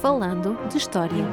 Falando de História.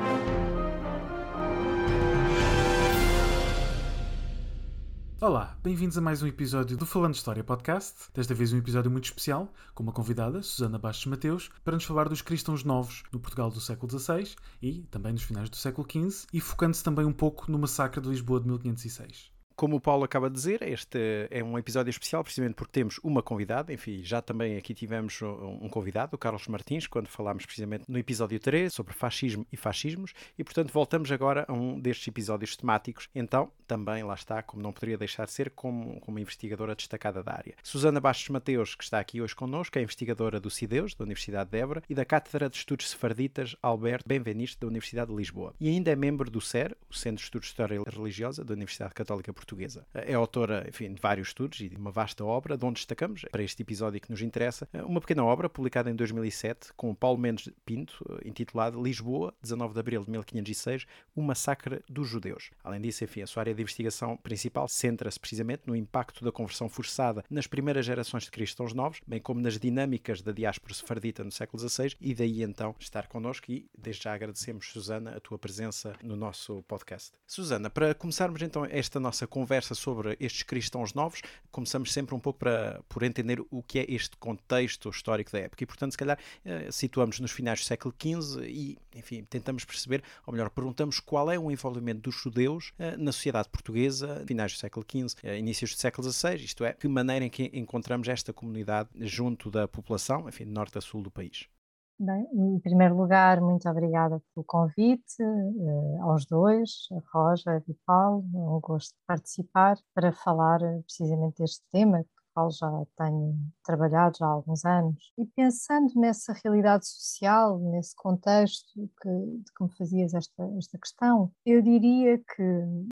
Olá, bem-vindos a mais um episódio do Falando de História Podcast. Desta vez um episódio muito especial, com uma convidada, Susana Bastos Mateus, para nos falar dos cristãos novos no Portugal do século XVI e também nos finais do século XV, e focando-se também um pouco no massacre de Lisboa de 1506 como o Paulo acaba de dizer, este é um episódio especial precisamente porque temos uma convidada. Enfim, já também aqui tivemos um convidado, o Carlos Martins, quando falámos precisamente no episódio 3 sobre fascismo e fascismos, e portanto voltamos agora a um destes episódios temáticos. Então, também lá está, como não poderia deixar de ser, como, como investigadora destacada da área. Susana Bastos Mateus, que está aqui hoje connosco, é investigadora do CIDEUS, da Universidade de Évora, e da Cátedra de Estudos Sefarditas Alberto Benveniste, da Universidade de Lisboa. E ainda é membro do CER, o Centro de Estudos de História Religiosa da Universidade Católica Portuguesa portuguesa. É autora, enfim, de vários estudos e de uma vasta obra, de onde destacamos, para este episódio que nos interessa, uma pequena obra publicada em 2007 com Paulo Mendes Pinto, intitulada Lisboa, 19 de abril de 1506, o massacre dos judeus. Além disso, enfim, a sua área de investigação principal centra-se precisamente no impacto da conversão forçada nas primeiras gerações de cristãos novos, bem como nas dinâmicas da diáspora sefardita no século XVI, e daí então estar connosco e desde já agradecemos, Susana, a tua presença no nosso podcast. Susana, para começarmos então esta nossa conversa sobre estes cristãos novos, começamos sempre um pouco para, por entender o que é este contexto histórico da época. E, portanto, se calhar eh, situamos nos finais do século XV e, enfim, tentamos perceber, ou melhor, perguntamos qual é o envolvimento dos judeus eh, na sociedade portuguesa, finais do século XV, eh, inícios do século XVI, isto é, que maneira em que encontramos esta comunidade junto da população, enfim, norte a sul do país. Bem, em primeiro lugar, muito obrigada pelo convite uh, aos dois, a Roger e Paulo. É um gosto de participar para falar eh, precisamente deste tema que qual já tenho trabalhado já há alguns anos. E pensando nessa realidade social, nesse contexto que, de que me fazias esta, esta questão, eu diria que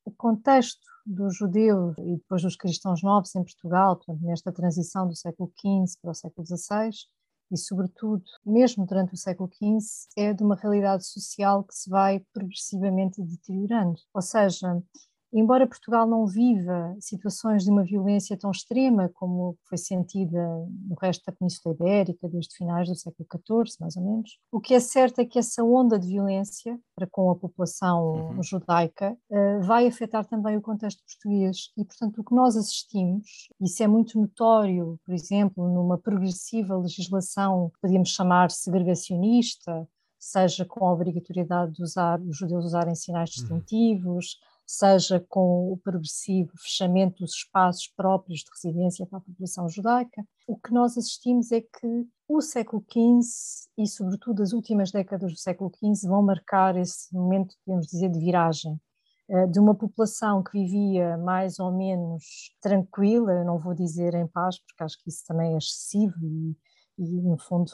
o contexto dos judeus e depois dos cristãos novos em Portugal, portanto, nesta transição do século XV para o século XVI, e, sobretudo, mesmo durante o século XV, é de uma realidade social que se vai progressivamente deteriorando. Ou seja, embora Portugal não viva situações de uma violência tão extrema como foi sentida no resto da Península Ibérica desde finais do século XIV, mais ou menos, o que é certo é que essa onda de violência para com a população uhum. judaica uh, vai afetar também o contexto português e, portanto, o que nós assistimos, isso é muito notório, por exemplo, numa progressiva legislação, podíamos chamar segregacionista, seja com a obrigatoriedade de usar os judeus usarem sinais uhum. distintivos, uhum seja com o progressivo fechamento dos espaços próprios de residência para a população judaica. O que nós assistimos é que o século XV e, sobretudo, as últimas décadas do século XV vão marcar esse momento, podemos dizer, de viragem eh, de uma população que vivia mais ou menos tranquila, não vou dizer em paz, porque acho que isso também é excessivo e e, no fundo,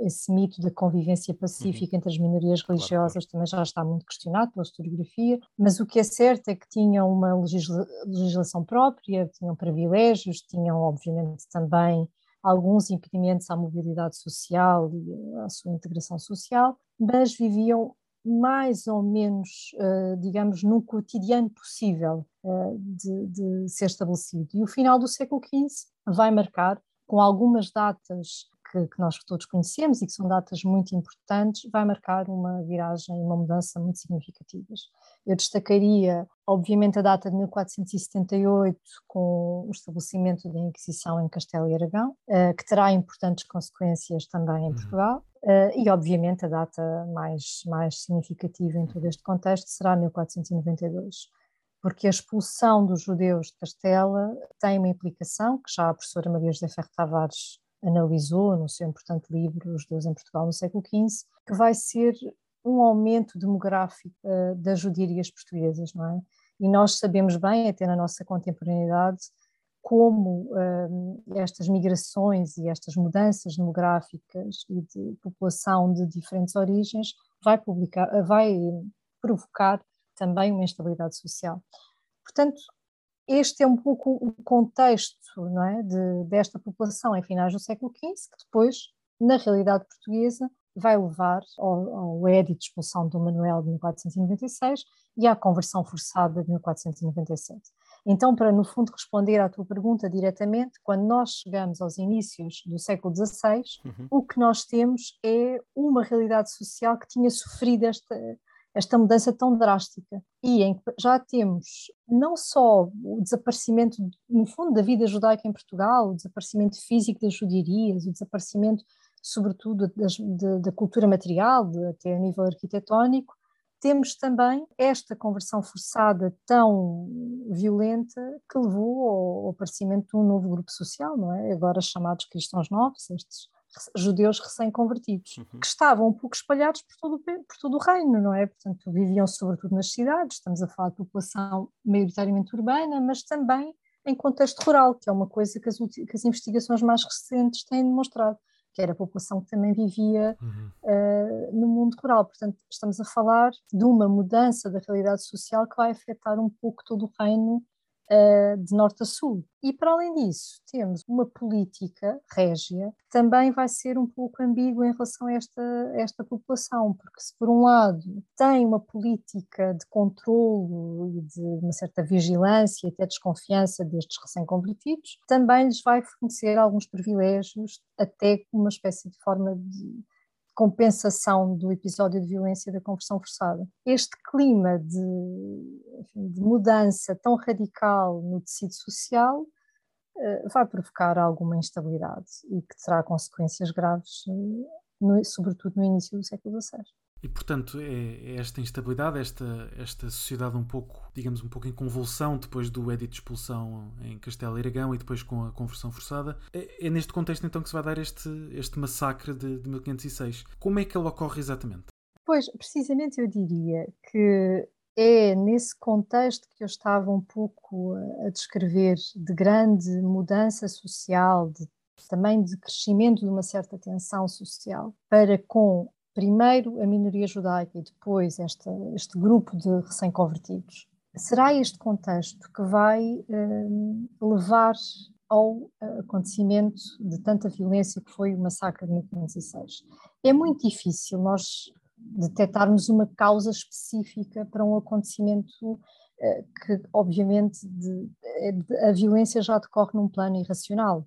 esse mito da convivência pacífica uhum. entre as minorias religiosas claro, claro. também já está muito questionado pela historiografia, mas o que é certo é que tinham uma legisla legislação própria, tinham privilégios, tinham, obviamente, também alguns impedimentos à mobilidade social e à sua integração social, mas viviam mais ou menos, uh, digamos, no cotidiano possível uh, de, de ser estabelecido. E o final do século XV vai marcar com algumas datas que, que, nós todos conhecemos e que são datas muito importantes, vai marcar uma viragem, uma mudança muito significativas. Eu destacaria, obviamente, a data de 1478, com o estabelecimento da Inquisição em Castelo e Aragão, uh, que terá importantes consequências também em uhum. Portugal. Uh, e, obviamente, a data mais, mais significativa em todo este contexto será 1492 porque a expulsão dos judeus de Castela tem uma implicação que já a professora Maria José Ferro Tavares analisou no seu importante livro Os Judeus em Portugal no século XV, que vai ser um aumento demográfico uh, das judiarias portuguesas, não é? E nós sabemos bem, até na nossa contemporaneidade, como uh, estas migrações e estas mudanças demográficas e de população de diferentes origens vai, publicar, vai provocar também uma instabilidade social. Portanto, este é um pouco o contexto não é, de, desta população em finais do século XV, que depois, na realidade portuguesa, vai levar ao, ao édito de expulsão do Manuel de 1496 e à conversão forçada de 1497. Então, para no fundo responder à tua pergunta diretamente, quando nós chegamos aos inícios do século XVI, uhum. o que nós temos é uma realidade social que tinha sofrido esta, esta mudança tão drástica e em que já temos não só o desaparecimento, no fundo, da vida judaica em Portugal, o desaparecimento físico das judiarias, o desaparecimento, sobretudo, das, de, da cultura material, de, até a nível arquitetónico, temos também esta conversão forçada tão violenta que levou ao aparecimento de um novo grupo social, não é? Agora chamados cristãos novos, estes judeus recém-convertidos, uhum. que estavam um pouco espalhados por todo, por todo o reino, não é? Portanto, viviam sobretudo nas cidades, estamos a falar de população maioritariamente urbana, mas também em contexto rural, que é uma coisa que as, que as investigações mais recentes têm demonstrado que era a população que também vivia uhum. uh, no mundo rural. Portanto, estamos a falar de uma mudança da realidade social que vai afetar um pouco todo o reino de norte a sul. E para além disso, temos uma política régia que também vai ser um pouco ambígua em relação a esta, esta população, porque se por um lado tem uma política de controlo e de uma certa vigilância e até desconfiança destes recém-convertidos, também lhes vai fornecer alguns privilégios, até uma espécie de forma de compensação do episódio de violência da conversão forçada. Este clima de, enfim, de mudança tão radical no tecido social uh, vai provocar alguma instabilidade e que terá consequências graves, no, sobretudo no início do século XVI. E, portanto, é, é, esta instabilidade, esta, esta sociedade um pouco, digamos, um pouco em convulsão depois do edito de expulsão em Castelo Iragão e depois com a conversão forçada. É, é, neste contexto, então, que se vai dar este, este massacre de, de 1506. Como é que ele ocorre exatamente? Pois, precisamente eu diria que é nesse contexto que eu estava um pouco a descrever de grande mudança social, de, também de crescimento de uma certa tensão social, para com primeiro a minoria judaica e depois esta, este grupo de recém-convertidos. Será este contexto que vai um, levar ao acontecimento de tanta violência que foi o massacre de 1506. É muito difícil nós detectarmos uma causa específica para um acontecimento uh, que, obviamente, de, de, a violência já decorre num plano irracional,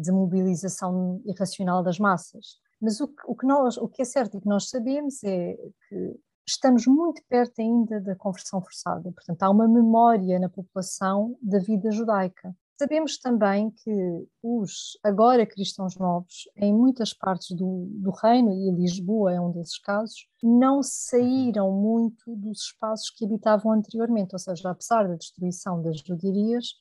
de mobilização irracional das massas. Mas o que, o que, nós, o que é certo e que nós sabemos é que estamos muito perto ainda da conversão forçada. Portanto, há uma memória na população da vida judaica. Sabemos também que os agora cristãos novos, em muitas partes do, do reino, e Lisboa é um desses casos, não saíram muito dos espaços que habitavam anteriormente, ou seja, apesar da destruição das judiarias,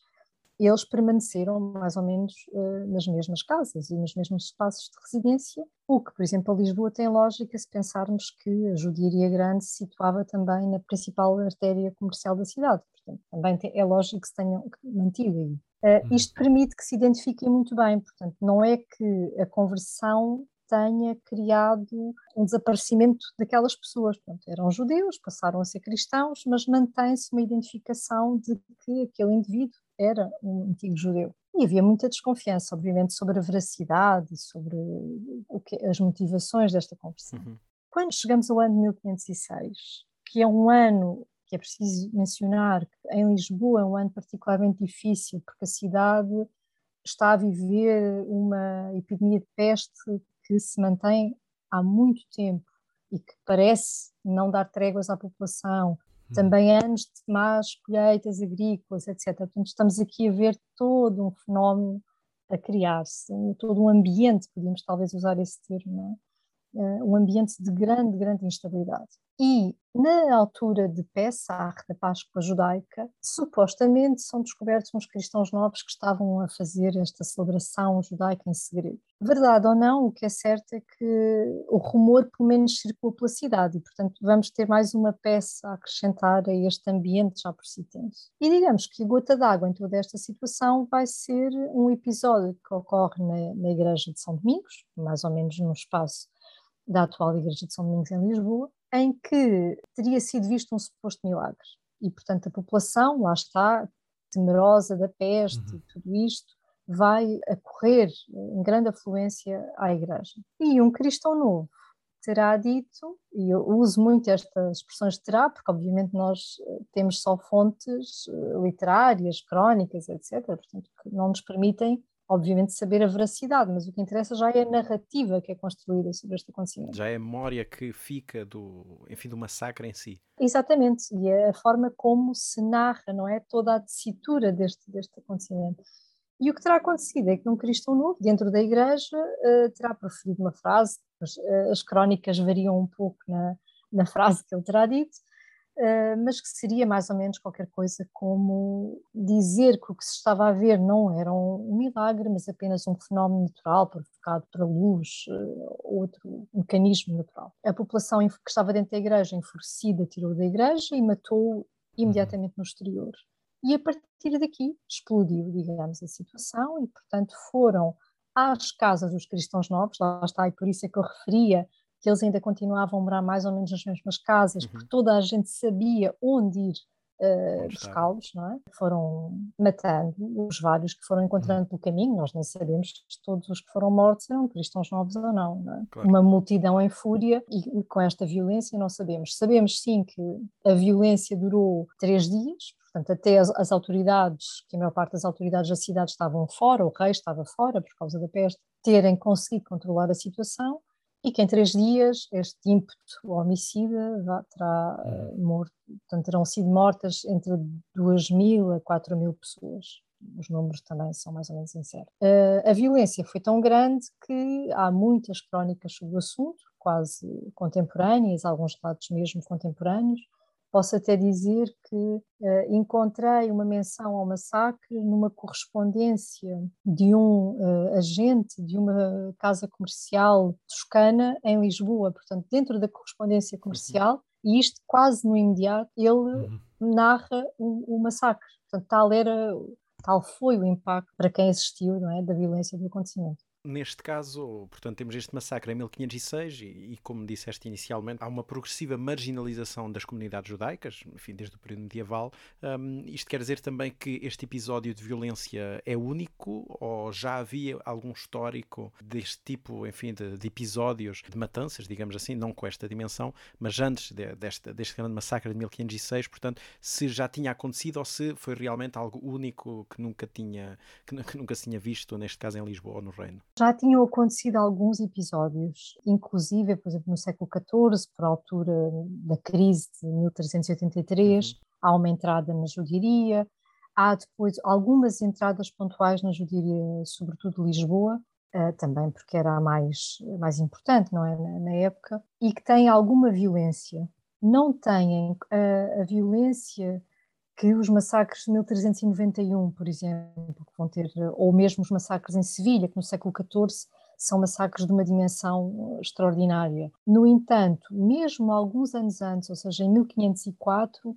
eles permaneceram mais ou menos uh, nas mesmas casas e nos mesmos espaços de residência, o que, por exemplo, a Lisboa tem lógica se pensarmos que a judiaria grande se situava também na principal artéria comercial da cidade. Portanto, também tem, é lógico que se tenham mantido aí. Uh, isto permite que se identifiquem muito bem, portanto, não é que a conversão tenha criado um desaparecimento daquelas pessoas. Portanto, eram judeus, passaram a ser cristãos, mas mantém-se uma identificação de que aquele indivíduo era um antigo judeu. E havia muita desconfiança, obviamente, sobre a veracidade, sobre o que, as motivações desta conversão. Uhum. Quando chegamos ao ano de 1506, que é um ano que é preciso mencionar que em Lisboa é um ano particularmente difícil, porque a cidade está a viver uma epidemia de peste que se mantém há muito tempo e que parece não dar tréguas à população, também anos de más colheitas agrícolas, etc. Portanto, estamos aqui a ver todo um fenómeno a criar-se, todo um ambiente, podíamos talvez usar esse termo, é? Um ambiente de grande, grande instabilidade. E na altura de Pessah, da Páscoa judaica, supostamente são descobertos uns cristãos novos que estavam a fazer esta celebração judaica em segredo. Verdade ou não, o que é certo é que o rumor pelo menos circula pela cidade e, portanto, vamos ter mais uma peça a acrescentar a este ambiente já por si tenso. E digamos que a gota d'água em toda esta situação vai ser um episódio que ocorre na, na Igreja de São Domingos, mais ou menos no espaço da atual Igreja de São Domingos em Lisboa, em que teria sido visto um suposto milagre. E, portanto, a população, lá está, temerosa da peste uhum. e tudo isto, vai acorrer em grande afluência à igreja. E um cristão novo terá dito, e eu uso muito estas expressões terá, porque obviamente nós eh, temos só fontes eh, literárias, crónicas, etc., portanto, que não nos permitem obviamente, saber a veracidade, mas o que interessa já é a narrativa que é construída sobre este acontecimento. Já é a memória que fica do, enfim, do massacre em si. Exatamente, e é a forma como se narra, não é? Toda a tessitura deste, deste acontecimento. E o que terá acontecido é que um cristão novo, dentro da igreja, uh, terá proferido uma frase, as, uh, as crónicas variam um pouco na, na frase que ele terá dito, mas que seria mais ou menos qualquer coisa como dizer que o que se estava a ver não era um milagre, mas apenas um fenómeno natural provocado pela luz, uh, outro mecanismo natural. A população que estava dentro da igreja, enfurecida, tirou da igreja e matou imediatamente no exterior. E a partir daqui explodiu, digamos, a situação e, portanto, foram às casas dos cristãos novos, lá está, e por isso é que eu referia que eles ainda continuavam a morar mais ou menos nas mesmas casas, uhum. porque toda a gente sabia onde ir uh, buscá-los, não é? Foram matando os vários que foram encontrando uhum. pelo caminho, nós nem sabemos se todos os que foram mortos eram cristãos novos ou não, não é? claro. Uma multidão em fúria e, e com esta violência não sabemos. Sabemos sim que a violência durou três dias, Portanto, até as, as, autoridades, que a maior parte das autoridades da cidade estavam fora, o rei estava fora por causa da peste, terem conseguido controlar a situação, e que em três dias este ímpeto homicida terá uh, morto, portanto terão sido mortas entre 2 mil a 4 mil pessoas. Os números também são mais ou menos incertos. Uh, a violência foi tão grande que há muitas crónicas sobre o assunto, quase contemporâneas, alguns relatos mesmo contemporâneos, Posso até dizer que uh, encontrei uma menção ao massacre numa correspondência de um uh, agente de uma casa comercial toscana em Lisboa, portanto, dentro da correspondência comercial, uhum. e isto quase no imediato, ele uhum. narra o, o, massacre. Portanto, tal era, tal foi o impacto para quem assistiu, não é, da violência do acontecimento. Neste caso, portanto, temos este massacre em 1506 e, e, como disseste inicialmente, há uma progressiva marginalização das comunidades judaicas, enfim, desde o período medieval. Um, isto quer dizer também que este episódio de violência é único ou já havia algum histórico deste tipo, enfim, de, de episódios de matanças, digamos assim, não com esta dimensão, mas antes de, deste, deste grande massacre de 1506, portanto, se já tinha acontecido ou se foi realmente algo único que nunca tinha, que, que nunca se tinha visto, neste caso em Lisboa ou no Reino? Já tinham acontecido alguns episódios, inclusive, por exemplo, no século XIV, por altura da crise de 1383, uhum. há uma entrada na judiaria, há depois algumas entradas pontuais na judiaria, sobretudo Lisboa, uh, também porque era a mais, mais importante, não é, na, época, e que tem alguma violência. Não têm uh, a violência que os massacres de 1391, por exemplo, que vão ter, ou mesmo os massacres em Sevilha, que no século XIV são massacres de uma dimensão extraordinária. No entanto, mesmo alguns anos antes, ou seja, em 1504,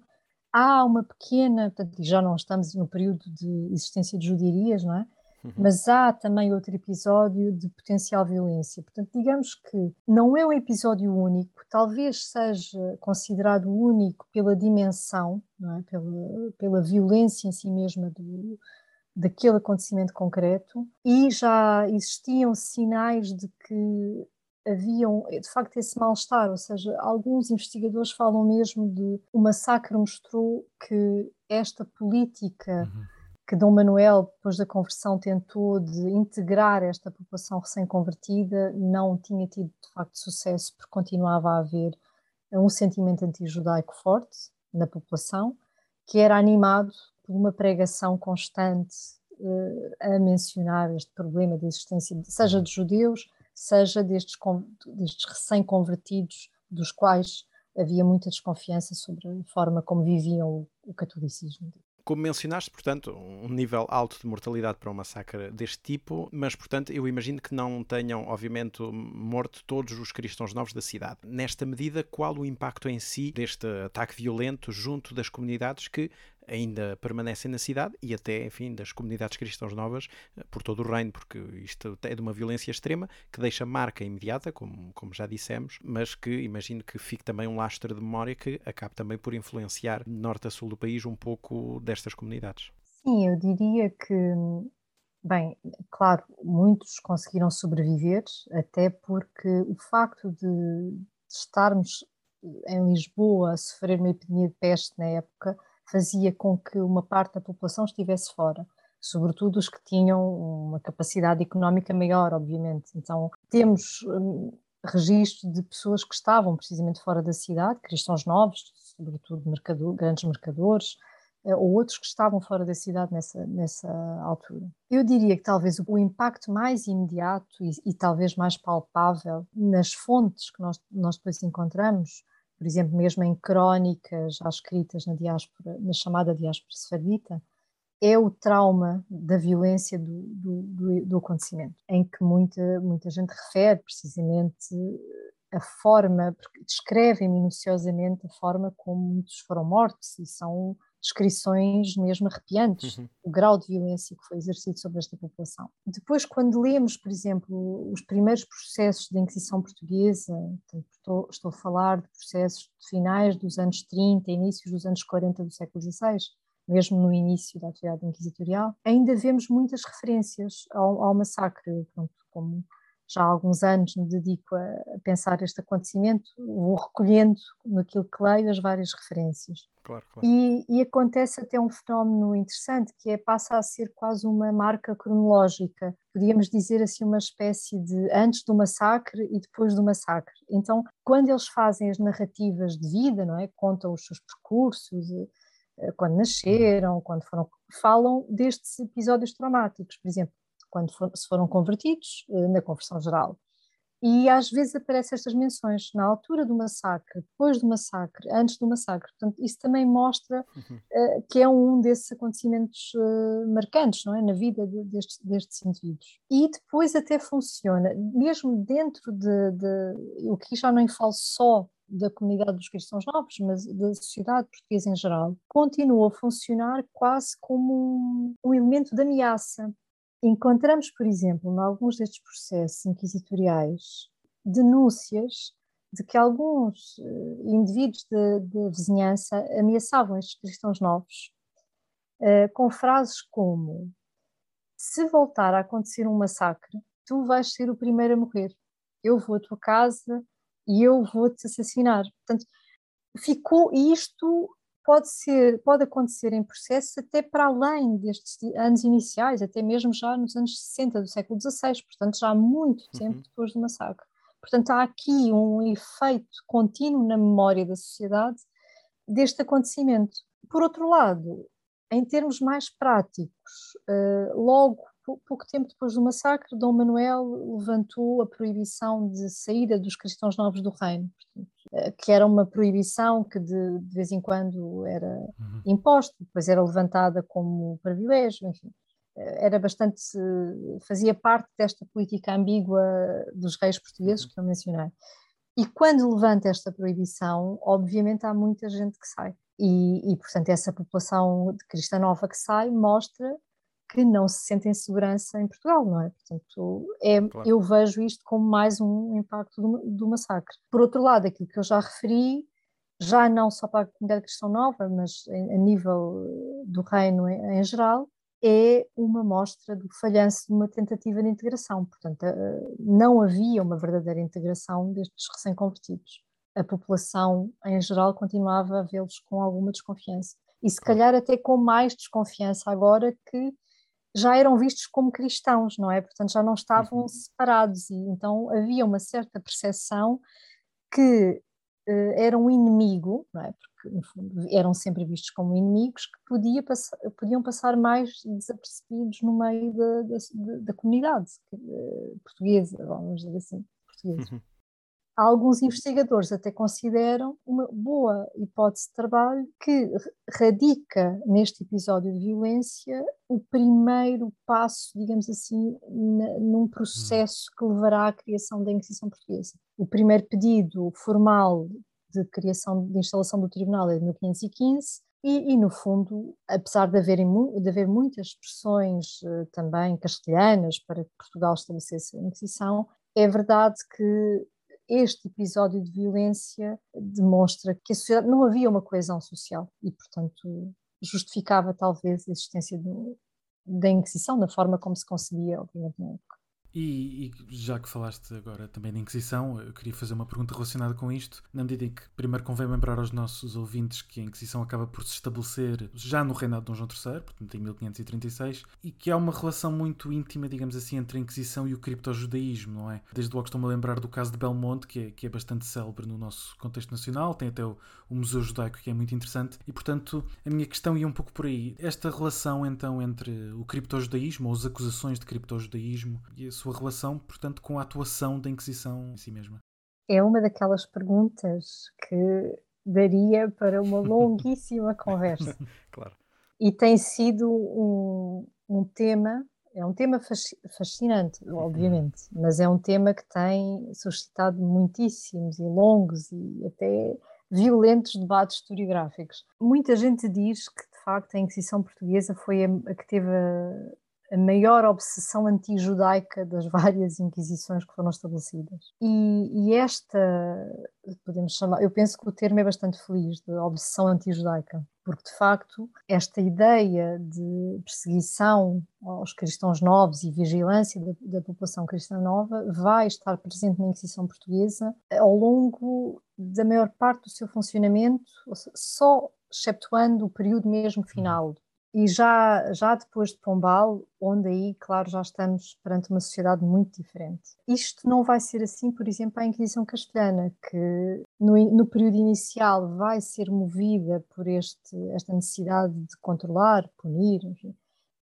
há uma pequena, portanto, já não estamos no período de existência de judiarias, não é? Uhum. Mas há também outro episódio de potencial violência. Portanto, digamos que não é um episódio único, talvez seja considerado único pela dimensão, é? pela, pela violência em si mesma do, daquele acontecimento concreto, e já existiam sinais de que haviam de facto esse mal-estar, ou seja, alguns investigadores falam mesmo de o massacre mostrou que esta política. Uhum que Dom Manuel, depois da conversão, tentou de integrar esta população recém-convertida, não tinha tido de facto sucesso, porque continuava a haver um sentimento anti-judaico forte na população, que era animado por uma pregação constante uh, a mencionar este problema de existência, seja de judeus, seja destes, destes recém-convertidos, dos quais havia muita desconfiança sobre a forma como viviam o, o catolicismo como mencionaste, portanto, um nível alto de mortalidade para um massacre deste tipo, mas, portanto, eu imagino que não tenham, obviamente, morto todos os cristãos novos da cidade. Nesta medida, qual o impacto em si deste ataque violento junto das comunidades que ainda permanecem na cidade e até, enfim, das comunidades cristãs novas eh, por todo o reino, porque isto é de uma violência extrema que deixa marca imediata, como, como já dissemos, mas que imagino que fique também um lastro de memória que acabe também por influenciar norte a sul do país um pouco destas comunidades. Sim, eu diria que Bem, claro, muitos conseguiram sobreviver, até porque o facto de estarmos em Lisboa a sofrer uma epidemia de peste na época fazia com que uma parte da população estivesse fora, sobretudo os que tinham uma capacidade económica maior, obviamente. Então, temos um, registro de pessoas que estavam precisamente fora da cidade, cristãos novos, sobretudo mercador, grandes mercadores, eh, ou outros que estavam fora da cidade nessa, nessa altura. Eu diria que talvez o impacto mais imediato e, e talvez mais palpável nas fontes que nós, nós depois encontramos, por exemplo, mesmo em crónicas já escritas na diáspora, na chamada diáspora sefardita, é o trauma da violência do, do, do, acontecimento, em que muita, muita gente refere precisamente a forma, descrevem minuciosamente a forma como muitos foram mortos e são descrições mesmo arrepiantes, uhum. o grau de violência que foi exercido sobre esta população. Depois, quando lemos, por exemplo, os primeiros processos de Inquisição Portuguesa, estou, estou, a falar de processos de finais dos anos 30, inícios dos anos 40 do século XVI, mesmo no início da atividade inquisitorial, ainda vemos muitas referências ao, ao massacre, pronto, como já há alguns anos me dedico a pensar este acontecimento, vou recolhendo naquilo que leio as várias referências. Claro, claro. E, e, acontece até um fenómeno interessante, que é passa a ser quase uma marca cronológica, podíamos dizer assim uma espécie de antes do massacre e depois do massacre. Então, quando eles fazem as narrativas de vida, não é, contam os seus percursos, eh, quando nasceram, quando foram, falam destes episódios traumáticos, por exemplo, quando for, se foram convertidos eh, na conversão geral. E às vezes aparecem estas menções na altura do massacre, depois do massacre, antes do massacre. Portanto, isso também mostra uhum. uh, que é um desses acontecimentos uh, marcantes, não é, na vida de, destes, destes indivíduos. E depois até funciona, mesmo dentro de, de o que já não falo só da comunidade dos cristãos novos, mas da sociedade portuguesa em geral, continua a funcionar quase como um, um elemento de ameaça Encontramos, por exemplo, em alguns destes processos inquisitoriais, denúncias de que alguns uh, indivíduos da vizinhança ameaçavam estes cristãos novos uh, com frases como: Se voltar a acontecer um massacre, tu vais ser o primeiro a morrer. Eu vou à tua casa e eu vou te assassinar. Portanto, ficou isto pode ser, pode acontecer em processos até para além destes anos iniciais, até mesmo já nos anos 60 do século XVI, portanto já há muito uhum. tempo depois do massacre. Portanto, há aqui um efeito contínuo na memória da sociedade deste acontecimento. Por outro lado, em termos mais práticos, eh, logo pouco tempo depois do massacre, Dom Manuel levantou a proibição de saída dos cristãos novos do reino. Que era uma proibição que de, de vez em quando era uhum. imposta, depois era levantada como privilégio, enfim, era bastante, fazia parte desta política ambígua dos reis portugueses uhum. que eu mencionei. E quando levanta esta proibição, obviamente há muita gente que sai. E, e portanto, essa população de cristã nova que sai mostra que não se sentem segurança em Portugal, não é? Portanto, é, claro. eu vejo isto como mais um impacto do, do, massacre. Por outro lado, aquilo que eu já referi, já não só para a comunidade cristã nova, mas a nível eh, do reino em, em geral, é uma mostra do falhanço de uma tentativa de integração. Portanto, eh, não havia uma verdadeira integração destes recém-convertidos. A população, em geral, continuava a vê-los com alguma desconfiança. E se calhar até com mais desconfiança agora que já eram vistos como cristãos, não é? Portanto, já não estavam uhum. separados e então havia uma certa percepção que uh, era um inimigo, não é? Porque no fundo, eram sempre vistos como inimigos que podia pass podiam passar mais desapercebidos no meio da, da, da comunidade uh, portuguesa, vamos dizer assim, portuguesa. Uhum alguns investigadores até consideram uma boa hipótese de trabalho que radica neste episódio de violência o primeiro passo, digamos assim, num processo que levará à criação da Inquisição Portuguesa. O primeiro pedido formal de criação de instalação do tribunal é de 1515 e, e, no fundo, apesar de, haver, de haver muitas expressões uh, também castelhanas para que Portugal estabelecesse a Inquisição, é verdade que este episódio de violência demonstra que a sociedade não havia uma coesão social e, portanto, justificava talvez a existência da Inquisição, da forma como se concebia, obviamente, na. E, e, já que falaste agora também da Inquisição, eu queria fazer uma pergunta relacionada com isto, na medida em que primeiro convém lembrar aos nossos ouvintes que a Inquisição acaba por se estabelecer já no reinado de Dom João III, portanto em 1536, e que há uma relação muito íntima, digamos assim, entre a Inquisição e o criptojudaísmo, não é? Desde logo estou-me a lembrar do caso de Belmonte, que é, que é bastante célebre no nosso contexto nacional, tem até o, o Museu Judaico que é muito interessante, e portanto a minha questão ia um pouco por aí. Esta relação então entre o criptojudaísmo, ou as acusações de criptojudaísmo, e a sua relação, portanto, com a atuação da Inquisição em si mesma? É uma daquelas perguntas que daria para uma longuíssima conversa. claro. E tem sido um, um tema, é um tema fascinante, obviamente, mas é um tema que tem suscitado muitíssimos e longos e até violentos debates historiográficos. Muita gente diz que, de facto, a Inquisição Portuguesa foi a, a que teve a, a maior obsessão anti-judaica das várias inquisições que foram estabelecidas. E, e, esta, podemos chamar, eu penso que o termo é bastante feliz, de obsessão anti-judaica, porque de facto esta ideia de perseguição aos cristãos novos e vigilância da, da população cristã nova vai estar presente na Inquisição Portuguesa ao longo da maior parte do seu funcionamento, só exceptuando o período mesmo final e já, já depois de Pombal, onde aí, claro, já estamos perante uma sociedade muito diferente. Isto não vai ser assim, por exemplo, a Inquisição Castelhana, que no, no período inicial vai ser movida por este, esta necessidade de controlar, punir, enfim,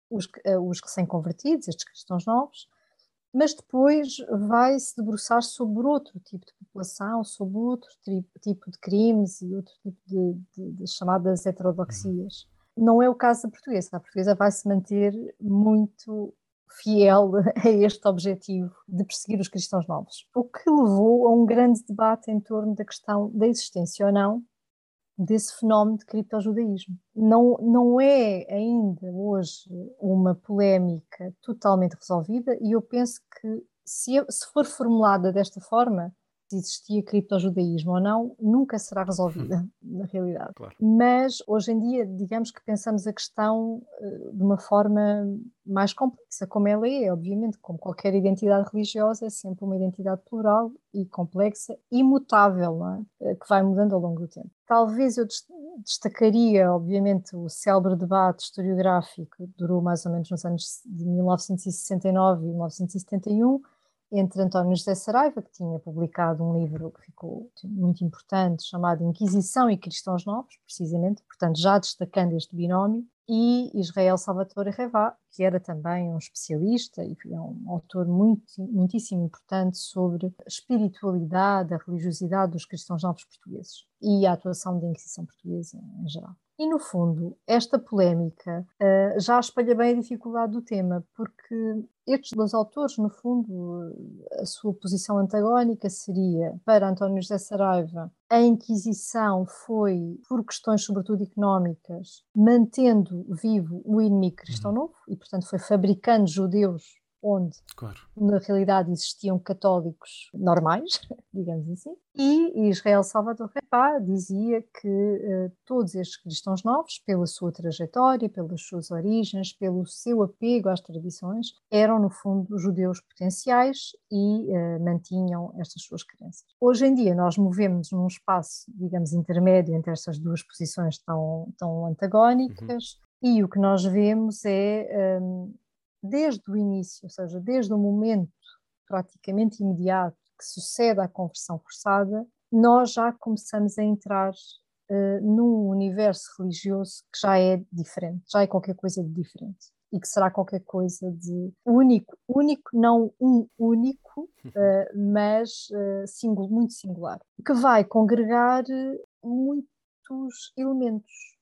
os, eh, os recém-convertidos, estes cristãos novos, mas depois vai se debruçar sobre outro tipo de população, sobre outro tipo de crimes e outro tipo de, de, de chamadas heterodoxias. Não é o caso da portuguesa. A portuguesa vai se manter muito fiel a este objetivo de perseguir os cristãos novos. O que levou a um grande debate em torno da questão da existência ou não desse fenómeno de criptojudaísmo. Não, não é ainda hoje uma polémica totalmente resolvida e eu penso que se, se for formulada desta forma, se existia criptojudaísmo ou não, nunca será resolvida, hum. na realidade. Claro. Mas hoje em dia, digamos que pensamos a questão uh, de uma forma mais complexa, como ela é, obviamente, como qualquer identidade religiosa, é sempre uma identidade plural e complexa, imutável, é? uh, que vai mudando ao longo do tempo. Talvez eu destacaria, obviamente, o célebre debate historiográfico, que durou mais ou menos nos anos de 1969 e 1971, entre António José Saraiva, que tinha publicado um livro que ficou muito importante, chamado Inquisição e Cristãos Novos, precisamente, portanto, já destacando este binómio, e Israel Salvatore Revá, que era também um especialista e é um autor muito, muitíssimo importante sobre a espiritualidade, a religiosidade dos cristãos novos portugueses e a atuação da Inquisição portuguesa em geral. E, no fundo, esta polémica uh, já espalha bem a dificuldade do tema, porque estes dois autores, no fundo, a sua posição antagónica seria, para António José Saraiva, a Inquisição foi, por questões sobretudo económicas, mantendo vivo o inimigo cristão uhum. novo, e, portanto, foi fabricando judeus onde claro. na realidade existiam católicos normais, digamos assim, e Israel Salvador Repá dizia que uh, todos estes cristãos novos, pela sua trajetória, pelas suas origens, pelo seu apego às tradições, eram no fundo judeus potenciais e uh, mantinham estas suas crenças. Hoje em dia nós movemos num espaço, digamos, intermédio entre estas duas posições tão, tão antagónicas, uhum. e o que nós vemos é um, desde o início, ou seja, desde o momento praticamente imediato que sucede à conversão forçada, nós já começamos a entrar uh, num universo religioso que já é diferente, já é qualquer coisa de diferente. E que será qualquer coisa de único, único, não um único, uh, mas uh, singular, muito singular, que vai congregar muitos elementos,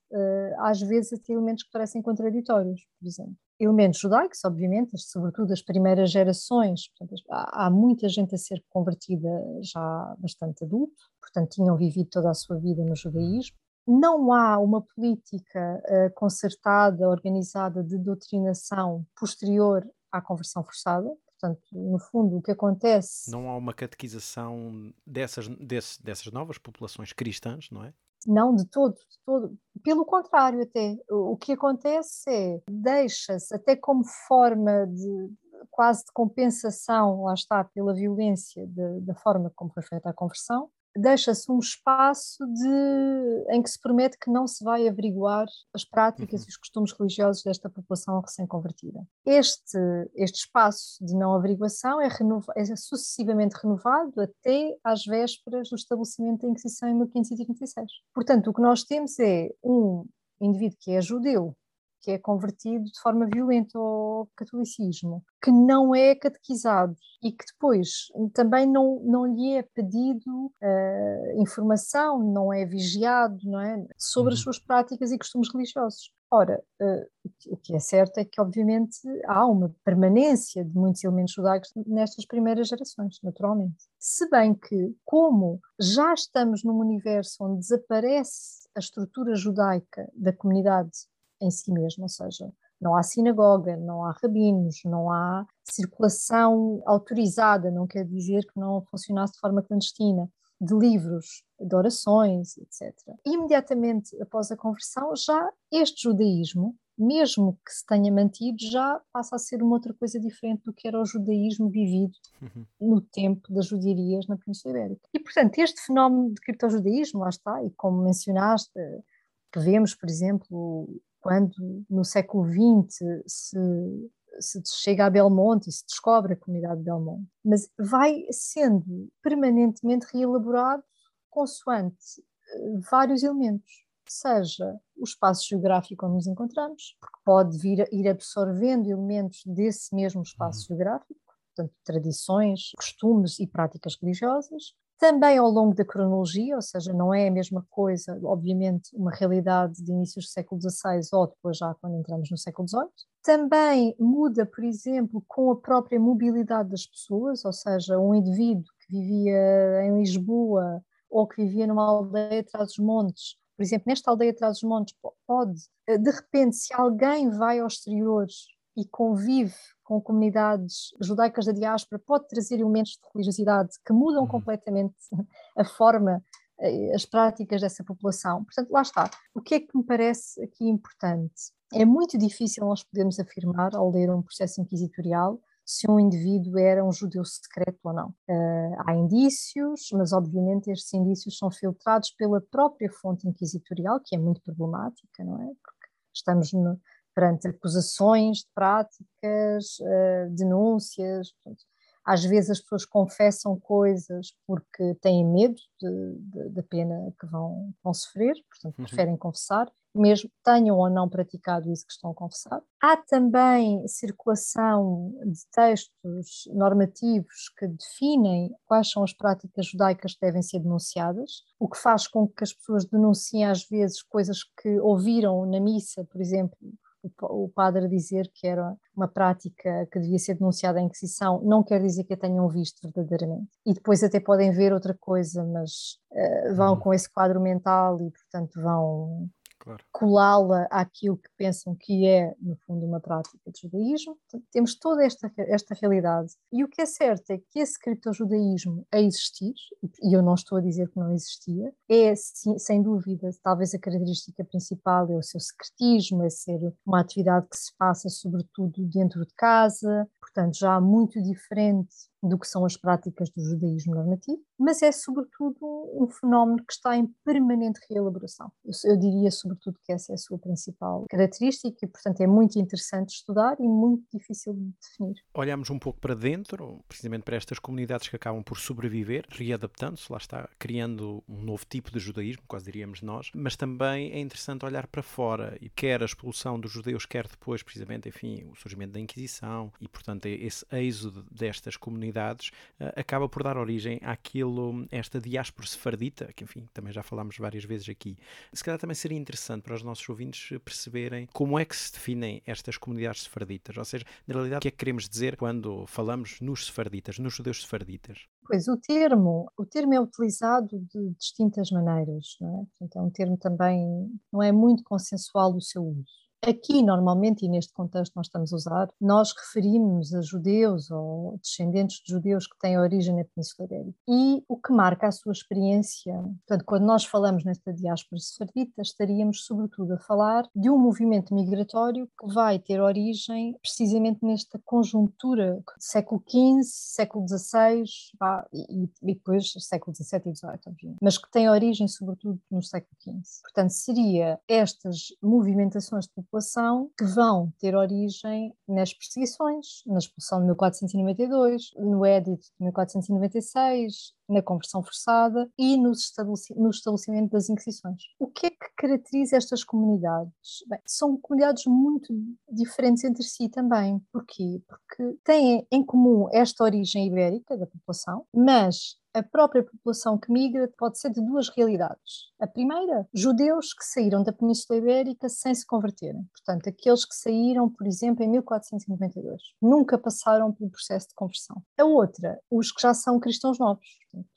às vezes até elementos que parecem contraditórios, por exemplo elementos judaicos, obviamente, sobretudo as primeiras gerações, portanto, há, há, muita gente a ser convertida já bastante adulto, portanto tinham vivido toda a sua vida no judaísmo. Não há uma política uh, concertada, organizada de doutrinação posterior à conversão forçada, Portanto, no fundo, o que acontece. Não há uma catequização dessas, desse, dessas novas populações cristãs, não é? Não de todo, de todo. Pelo contrário, até. O que acontece é, deixa-se, até como forma de quase de compensação, lá está, pela violência de, da forma como foi feita a conversão, deixa-se um espaço de, em que se promete que não se vai averiguar as práticas uhum. e os costumes religiosos desta população recém-convertida. Este, este espaço de não averiguação é, renova, é sucessivamente renovado até às vésperas do estabelecimento da Inquisição em 1526. Portanto, o que nós temos é um indivíduo que é judeu, que é convertido de forma violenta ao catolicismo, que não é catequizado e que depois também não, não lhe é pedido uh, informação, não é vigiado não é, sobre as uhum. suas práticas e costumes religiosos. Ora, uh, o que é certo é que, obviamente, há uma permanência de muitos elementos judaicos nestas primeiras gerações, naturalmente. Se bem que, como já estamos num universo onde desaparece a estrutura judaica da comunidade em si mesmo, ou seja, não há sinagoga, não há rabinos, não há circulação autorizada, não quer dizer que não funcionasse de forma clandestina, de livros, de orações, etc. Imediatamente após a conversão, já este judaísmo, mesmo que se tenha mantido, já passa a ser uma outra coisa diferente do que era o judaísmo vivido uhum. no tempo das judiarias na Península Ibérica. E, portanto, este fenómeno de criptojudaísmo, lá está, e como mencionaste, que vemos, por exemplo, quando no século XX se, se chega a Belmonte e se descobre a comunidade de Belmonte, mas vai sendo permanentemente reelaborado consoante eh, vários elementos, seja o espaço geográfico onde nos encontramos, porque pode vir ir absorvendo elementos desse mesmo espaço uhum. geográfico, portanto, tradições, costumes e práticas religiosas, também ao longo da cronologia, ou seja, não é a mesma coisa, obviamente, uma realidade de inícios do século XVI ou depois já quando entramos no século XVIII. Também muda, por exemplo, com a própria mobilidade das pessoas, ou seja, um indivíduo que vivia em Lisboa ou que vivia numa aldeia atrás dos montes, por exemplo, nesta aldeia atrás dos montes, pode, de repente, se alguém vai aos exteriores e convive com comunidades judaicas da diáspora pode trazer elementos de religiosidade que mudam uhum. completamente a forma, eh, as práticas dessa população. Portanto, lá está. O que é que me parece aqui importante? É muito difícil nós podermos afirmar, ao ler um processo inquisitorial, se um indivíduo era um judeu secreto ou não. Uh, há indícios, mas obviamente estes indícios são filtrados pela própria fonte inquisitorial, que é muito problemática, não é? Porque estamos no, perante acusações de práticas, uh, denúncias. Portanto, às vezes as pessoas confessam coisas porque têm medo da pena que vão, vão sofrer, portanto, uhum. preferem confessar, mesmo tenham ou não praticado isso que estão a confessar. Há também circulação de textos normativos que definem quais são as práticas judaicas que devem ser denunciadas, o que faz com que as pessoas denunciem às vezes coisas que ouviram na missa, por exemplo, o padre dizer que era uma prática que devia ser denunciada à Inquisição, não quer dizer que a tenham visto verdadeiramente. E depois até podem ver outra coisa, mas uh, vão uhum. com esse quadro mental e, portanto, vão claro. colá-la àquilo que pensam que é, no fundo, uma prática de judaísmo. Portanto, temos toda esta, esta realidade. E o que é certo é que esse criptojudaísmo a existir, e eu não estou a dizer que não existia, é, sem dúvida, talvez a característica principal é o seu secretismo, é ser uma atividade que se passa, sobretudo, dentro de casa, portanto, já muito diferente do que são as práticas do judaísmo normativo, mas é sobretudo um fenómeno que está em permanente reelaboração. Eu, eu, diria sobretudo que essa é a sua principal característica e, portanto, é muito interessante estudar e muito difícil de definir. Olhamos um pouco para dentro, precisamente para estas comunidades que acabam por sobreviver, readaptando-se, lá está, criando um novo tipo de judaísmo, quase diríamos nós, mas também é interessante olhar para fora e quer a expulsão dos judeus, quer depois, precisamente, enfim, o surgimento da Inquisição e, portanto, esse êxodo destas comunidades comunidades, uh, acaba por dar origem àquilo, esta diáspora sefardita, que enfim, também já falámos várias vezes aqui. Se calhar também seria interessante para os nossos ouvintes perceberem como é que se definem estas comunidades sefarditas, ou seja, na realidade, o que é que queremos dizer quando falamos nos sefarditas, nos judeus sefarditas? Pois, o termo, o termo é utilizado de distintas maneiras, não é? Portanto, é um termo também, não é muito consensual o seu uso. Aqui, normalmente, e neste contexto nós estamos a usar, nós referimos a judeus ou descendentes de judeus que têm origem na Península Ibérica. E o que marca a sua experiência, portanto, quando nós falamos nesta diáspora sefardita, estaríamos sobretudo a falar de um movimento migratório que vai ter origem precisamente nesta conjuntura século XV, século XVI e, e depois século XVII e XVIII, obviamente, mas que tem origem sobretudo no século XV. Portanto, seria estas movimentações de população que vão ter origem nas perseguições, na expulsão de 1492, no Edito de 1496, na conversão forçada e no, estabeleci no estabelecimento das Inquisições. O que é que caracteriza estas comunidades? Bem, são comunidades muito diferentes entre si também. Porquê? Porque têm em comum esta origem ibérica da população, mas a própria população que migra pode ser de duas realidades. A primeira, judeus que saíram da Península Ibérica sem se converterem. Portanto, aqueles que saíram, por exemplo, em 1492. Nunca passaram pelo processo de conversão. A outra, os que já são cristãos novos.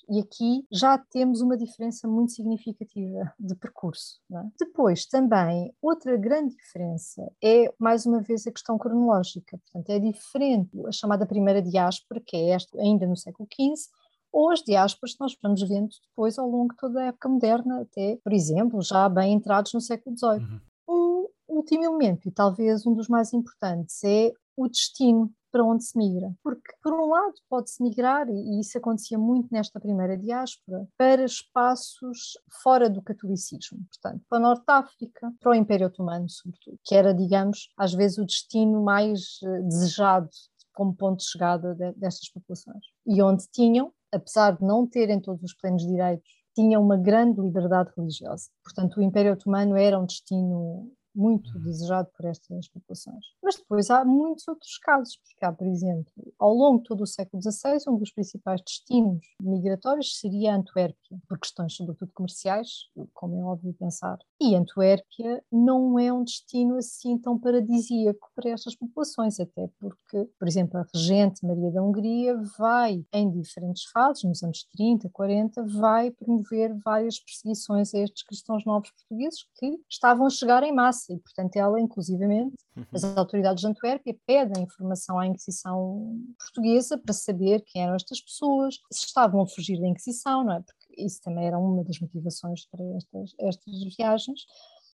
E aqui já temos uma diferença muito significativa de percurso. É? Depois, também, outra grande diferença é, mais uma vez, a questão cronológica. Portanto, é diferente a chamada primeira diáspora, que é esta ainda no século XV, ou as diásporas que nós vamos vendo depois ao longo de toda a época moderna, até, por exemplo, já bem entrados no século XVIII. Uhum. Um último elemento, e talvez um dos mais importantes, é o destino para onde se migra. Porque, por um lado, pode-se migrar, e isso acontecia muito nesta primeira diáspora, para espaços fora do catolicismo, portanto, para a Norte África, para o Império Otomano, sobretudo, que era, digamos, às vezes o destino mais uh, desejado como ponto de chegada de, destas populações. E onde tinham apesar de não terem todos os plenos direitos, tinham uma grande liberdade religiosa. Portanto, o Império Otomano era um destino muito desejado por estas populações. Mas depois há muitos outros casos, porque há, por exemplo, ao longo de todo o século XVI, um dos principais destinos migratórios seria Antuérpia, por questões sobretudo comerciais, como é óbvio pensar. E Antuérpia não é um destino assim tão paradisíaco para estas populações, até porque, por exemplo, a regente Maria da Hungria vai, em diferentes fases, nos anos 30, 40, vai promover várias perseguições a estes cristãos novos portugueses que estavam a chegar em massa e, portanto, ela, inclusivamente, uhum. as autoridades de Antuérpia pedem informação à Inquisição portuguesa para saber quem eram estas pessoas, se estavam a fugir da Inquisição, não é? Porque isso também era uma das motivações para estas, estas viagens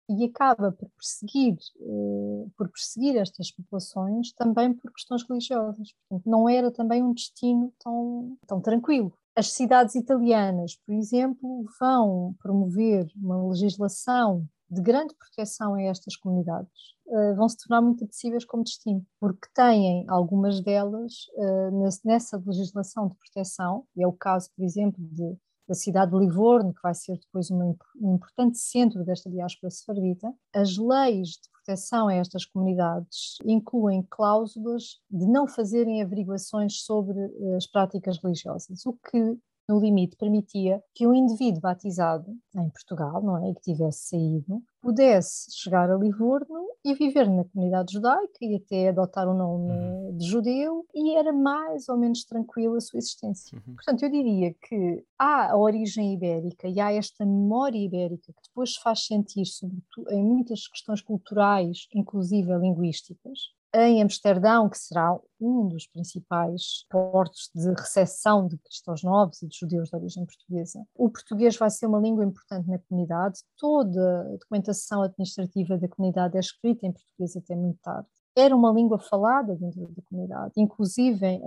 e acaba por perseguir, uh, por perseguir estas populações também por questões religiosas. Portanto, não era também um destino tão, tão tranquilo. As cidades italianas, por exemplo, vão promover uma legislação de grande proteção a estas comunidades uh, vão se tornar muito apetecíveis como destino, porque têm algumas delas uh, nessa legislação de proteção, e é o caso, por exemplo, de, da cidade de Livorno, que vai ser depois uma, um importante centro desta diáspora sefardita, as leis de proteção a estas comunidades incluem cláusulas de não fazerem averiguações sobre uh, as práticas religiosas, o que no limite, permitia que um indivíduo batizado em Portugal, não é, que tivesse saído, pudesse chegar a Livorno e viver na comunidade judaica e até adotar o nome uhum. de judeu e era mais ou menos tranquila a sua existência. Uhum. Portanto, eu diria que há a origem ibérica e há esta memória ibérica que depois faz sentir, sobretudo em muitas questões culturais, inclusive linguísticas, em Amsterdão, que será um dos principais portos de recepção de cristãos novos e de judeus de origem portuguesa. O português vai ser uma língua importante na comunidade, toda a documentação administrativa da comunidade é escrita em português até muito tarde. Era uma língua falada dentro da comunidade, inclusive em,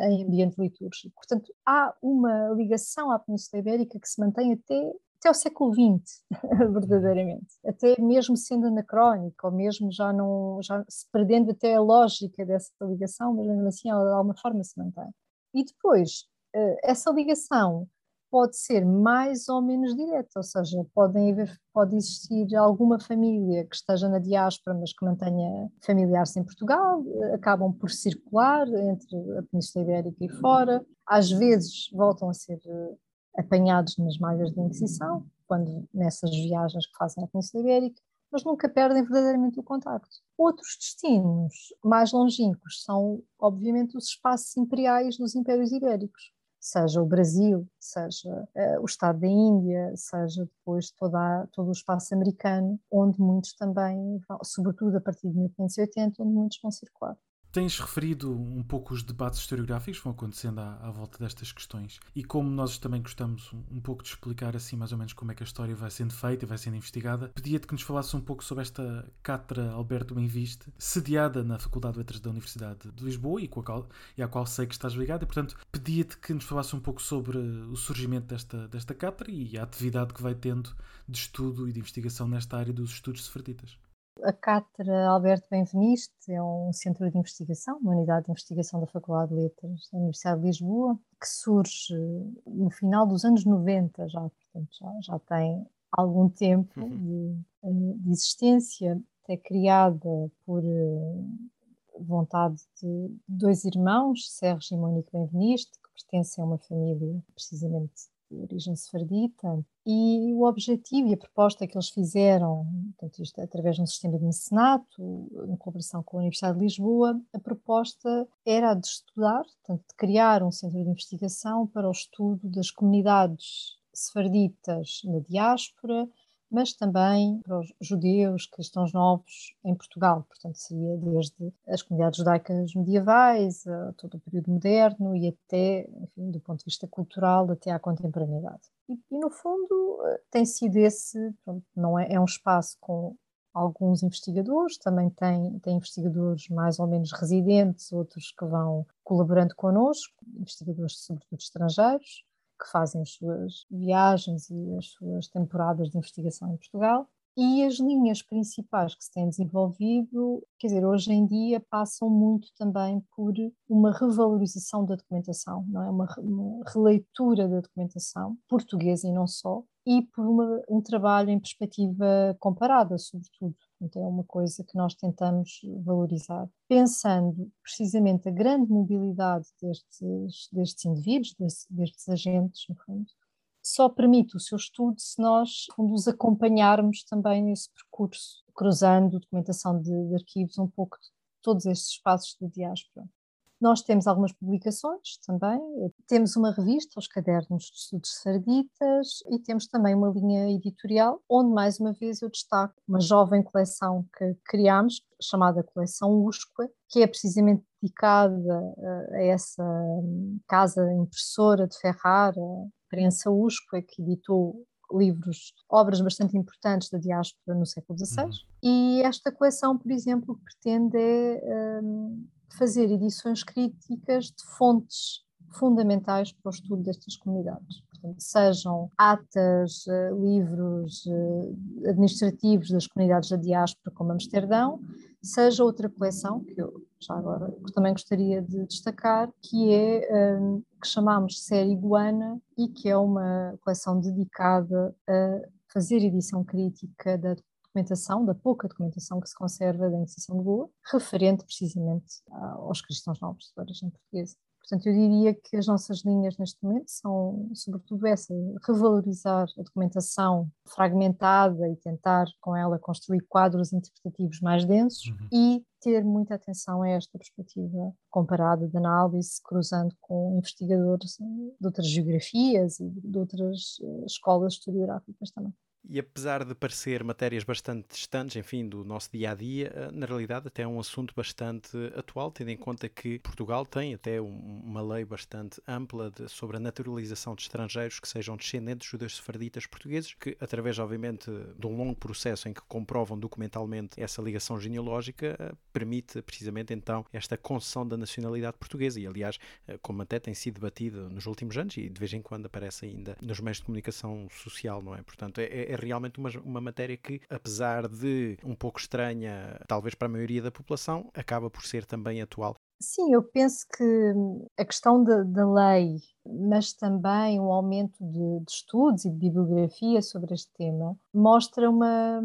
em ambiente litúrgico. Portanto, há uma ligação à Península Ibérica que se mantém até até o século XX, verdadeiramente, até mesmo sendo anacrónico, ou mesmo já não já se perdendo até a lógica dessa ligação, mas mesmo assim ela de alguma forma se mantém. E depois, eh, essa ligação pode ser mais ou menos direta, ou seja, podem haver, pode existir alguma família que esteja na diáspora, mas que mantenha familiares em Portugal, eh, acabam por circular entre a Península Ibérica e fora, às vezes voltam a ser eh, apanhados nas malhas da Inquisição, quando nessas viagens que fazem à Península Ibérica, mas nunca perdem verdadeiramente o contacto. Outros destinos mais longínquos são, obviamente, os espaços imperiais dos impérios ibéricos. seja o Brasil, seja uh, o Estado da Índia, seja depois toda, todo o espaço americano, onde muitos também, vão, sobretudo a partir de 1580, onde muitos vão circular. Tens referido um pouco os debates historiográficos que vão acontecendo à, à, volta destas questões e como nós também gostamos um, pouco de explicar assim mais ou menos como é que a história vai sendo feita e vai sendo investigada, pedia-te que nos falasse um pouco sobre esta cátedra Alberto Benviste, sediada na Faculdade de Letras da Universidade de Lisboa e, com a qual, e à qual sei que estás ligado e, portanto, pedia-te que nos falasse um pouco sobre o surgimento desta, desta e a atividade que vai tendo de estudo e de investigação nesta área dos estudos sefarditas. A Cátedra Alberto Benveniste é um centro de investigação, uma unidade de investigação da Faculdade de Letras da Universidade de Lisboa, que surge no final dos anos 90, já, portanto, já, já tem algum tempo uhum. de, de, existência, é criada por eh, vontade de dois irmãos, Sérgio e Monique Benveniste, que pertencem a uma família precisamente de origem sefardita, e o objetivo e a proposta que eles fizeram, portanto, isto através de um sistema de mecenato, em colaboração com a Universidade de Lisboa, a proposta era a de estudar, portanto, de criar um centro de investigação para o estudo das comunidades sefarditas na diáspora, mas também para os judeus, cristãos novos em Portugal. Portanto, seria desde as comunidades judaicas medievais, a todo o período moderno e até, enfim, do ponto de vista cultural, até à contemporaneidade. E, e no fundo, eh, tem sido esse, pronto, não é, é um espaço com alguns investigadores, também tem, tem investigadores mais ou menos residentes, outros que vão colaborando connosco, investigadores sobretudo estrangeiros, que fazem as suas viagens e as suas temporadas de investigação em Portugal. E as linhas principais que se têm desenvolvido, quer dizer, hoje em dia passam muito também por uma revalorização da documentação, não é? Uma, uma releitura da documentação portuguesa e não só, e por uma, um trabalho em perspectiva comparada, sobretudo. Então, é uma coisa que nós tentamos valorizar. Pensando precisamente a grande mobilidade destes, destes indivíduos, destes, destes agentes, no fundo, só permite o seu estudo se nós os acompanharmos também nesse percurso, cruzando documentação de, de arquivos um pouco de todos estes espaços de diáspora. Nós temos algumas publicações também, temos uma revista, os Cadernos de Estudos Sarditas, e temos também uma linha editorial, onde mais uma vez eu destaco uma jovem coleção que criámos, chamada Coleção Usqua, que é precisamente dedicada eh, a essa hum, casa impressora de Ferrara, a Prensa Usqua, que editou livros, obras bastante importantes da diáspora no século XVI. Uhum. E esta coleção, por exemplo, pretende é, um, fazer edições críticas de fontes fundamentais para o estudo destas comunidades. Portanto, sejam atas, eh, livros eh, administrativos das comunidades da diáspora, como Amsterdão, seja outra coleção, que eu já agora também gostaria de destacar, que é um, que chamamos Série Iguana e que é uma coleção dedicada a fazer edição crítica da documentação, da pouca documentação que se conserva da Inquisição de Goa, referente precisamente aos cristãos novos de origem portuguesa. Portanto, eu diria que as nossas linhas neste momento são, sobretudo, essa: revalorizar a documentação fragmentada e tentar com ela construir quadros interpretativos mais densos uhum. e ter muita atenção a esta perspectiva comparada de análise, cruzando com investigadores de outras geografias e de outras eh, escolas historiográficas também. E apesar de parecer matérias bastante distantes, enfim, do nosso dia a dia, na realidade até é um assunto bastante atual, tendo em conta que Portugal tem até uma lei bastante ampla de, sobre a naturalização de estrangeiros que sejam descendentes de judeus sefarditas portugueses, que através, obviamente, de um longo processo em que comprovam documentalmente essa ligação genealógica, eh, permite precisamente então esta concessão da nacionalidade portuguesa. E aliás, eh, como até tem sido debatido nos últimos anos e de vez em quando aparece ainda nos meios de comunicação social, não é? Portanto, é, é realmente uma, uma matéria que, apesar de um pouco estranha, talvez para a maioria da população, acaba por ser também atual. Sim, eu penso que a questão da lei mas também um aumento de, de, estudos e de bibliografia sobre este tema, mostra uma,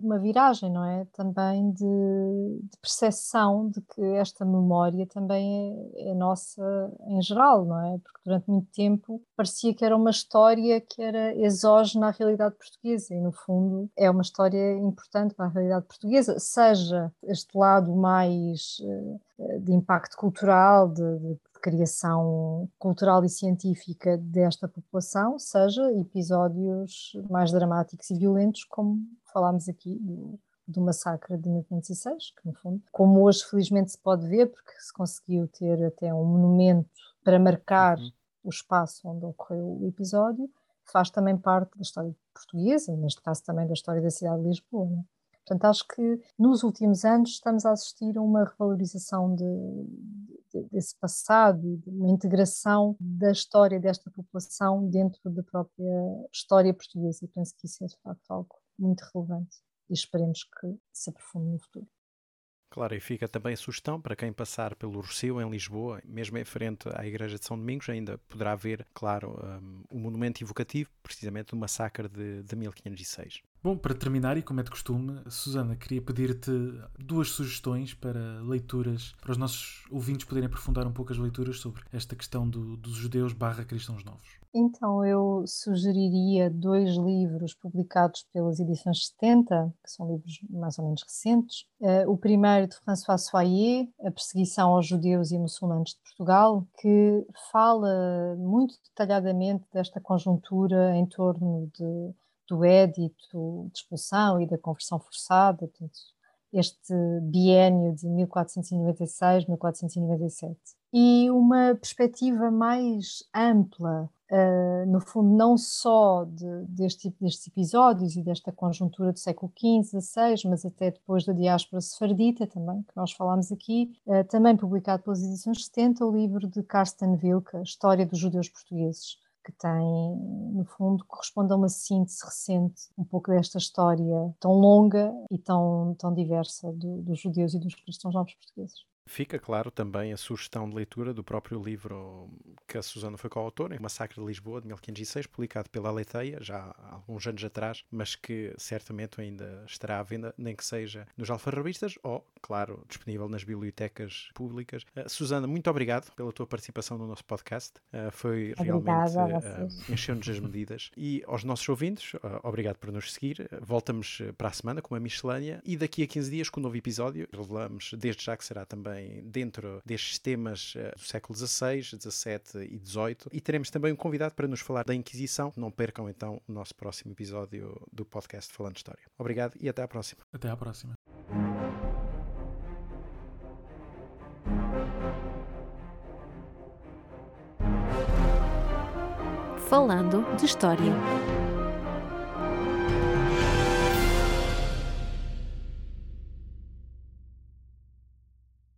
uma viragem, não é? Também de, de percepção de que esta memória também é, é, nossa em geral, não é? Porque durante muito tempo parecia que era uma história que era exógena à realidade portuguesa e, no fundo, é uma história importante para a realidade portuguesa, seja este lado mais eh, de impacto cultural, de, de criação cultural e científica desta população, seja episódios mais dramáticos e violentos, como falámos aqui do, do massacre de 1506, que no fundo, como hoje felizmente se pode ver, porque se conseguiu ter até um monumento para marcar uhum. o espaço onde ocorreu o episódio, faz também parte da história portuguesa, neste caso também da história da cidade de Lisboa. Né? Portanto, acho que nos últimos anos estamos a assistir a uma revalorização de, de, desse passado, de uma integração da história desta população dentro da própria história portuguesa. E penso que isso é de facto algo muito relevante e esperemos que se aprofunde no futuro. Claro, e fica também a sugestão para quem passar pelo Rocio em Lisboa, mesmo em frente à Igreja de São Domingos, ainda poderá ver, claro, um, o monumento evocativo, precisamente do massacre de, de 1506. Bom, para terminar, e como é de costume, Susana, queria pedir-te duas sugestões para leituras, para os nossos ouvintes poderem aprofundar um pouco as leituras sobre esta questão do, dos judeus barra cristãos novos. Então, eu sugeriria dois livros publicados pelas edições 70, que são livros mais ou menos recentes. Uh, o primeiro de François Soyer, A Perseguição aos Judeus e Muçulmanos de Portugal, que fala muito detalhadamente desta conjuntura em torno de do édito de expulsão e da conversão forçada, portanto, este biênio de 1496-1497. E uma perspectiva mais ampla, uh, no fundo, não só de, deste, destes episódios e desta conjuntura do século XV, XVI, mas até depois da diáspora sefardita também, que nós falámos aqui, uh, também publicado pelas edições 70, o livro de Karsten Wilke, História dos Judeus Portugueses que tem, no fundo, corresponde a uma síntese recente um pouco desta história tão longa e tão, tão diversa do, dos judeus e dos cristãos novos portugueses. Fica claro também a sugestão de leitura do próprio livro que a Susana foi coautora, O Massacre de Lisboa, de 1506, publicado pela Leiteia, já há alguns anos atrás, mas que certamente ainda estará à venda, nem que seja nos alfarrabistas ou, claro, disponível nas bibliotecas públicas. Uh, Susana, muito obrigado pela tua participação no nosso podcast. Uh, foi Obrigada realmente uh, encheu-nos as medidas. E aos nossos ouvintes, obrigado por nos seguir. Voltamos para a semana com uma miscelânea e daqui a 15 dias com um novo episódio. Revelamos desde já que será também também dentro destes temas uh, do século XVI, XVII e XVIII. E teremos também um convidado para nos falar da Inquisição. Não percam então o nosso próximo episódio do podcast Falando História. Obrigado e até à próxima. Até à próxima. Falando de História.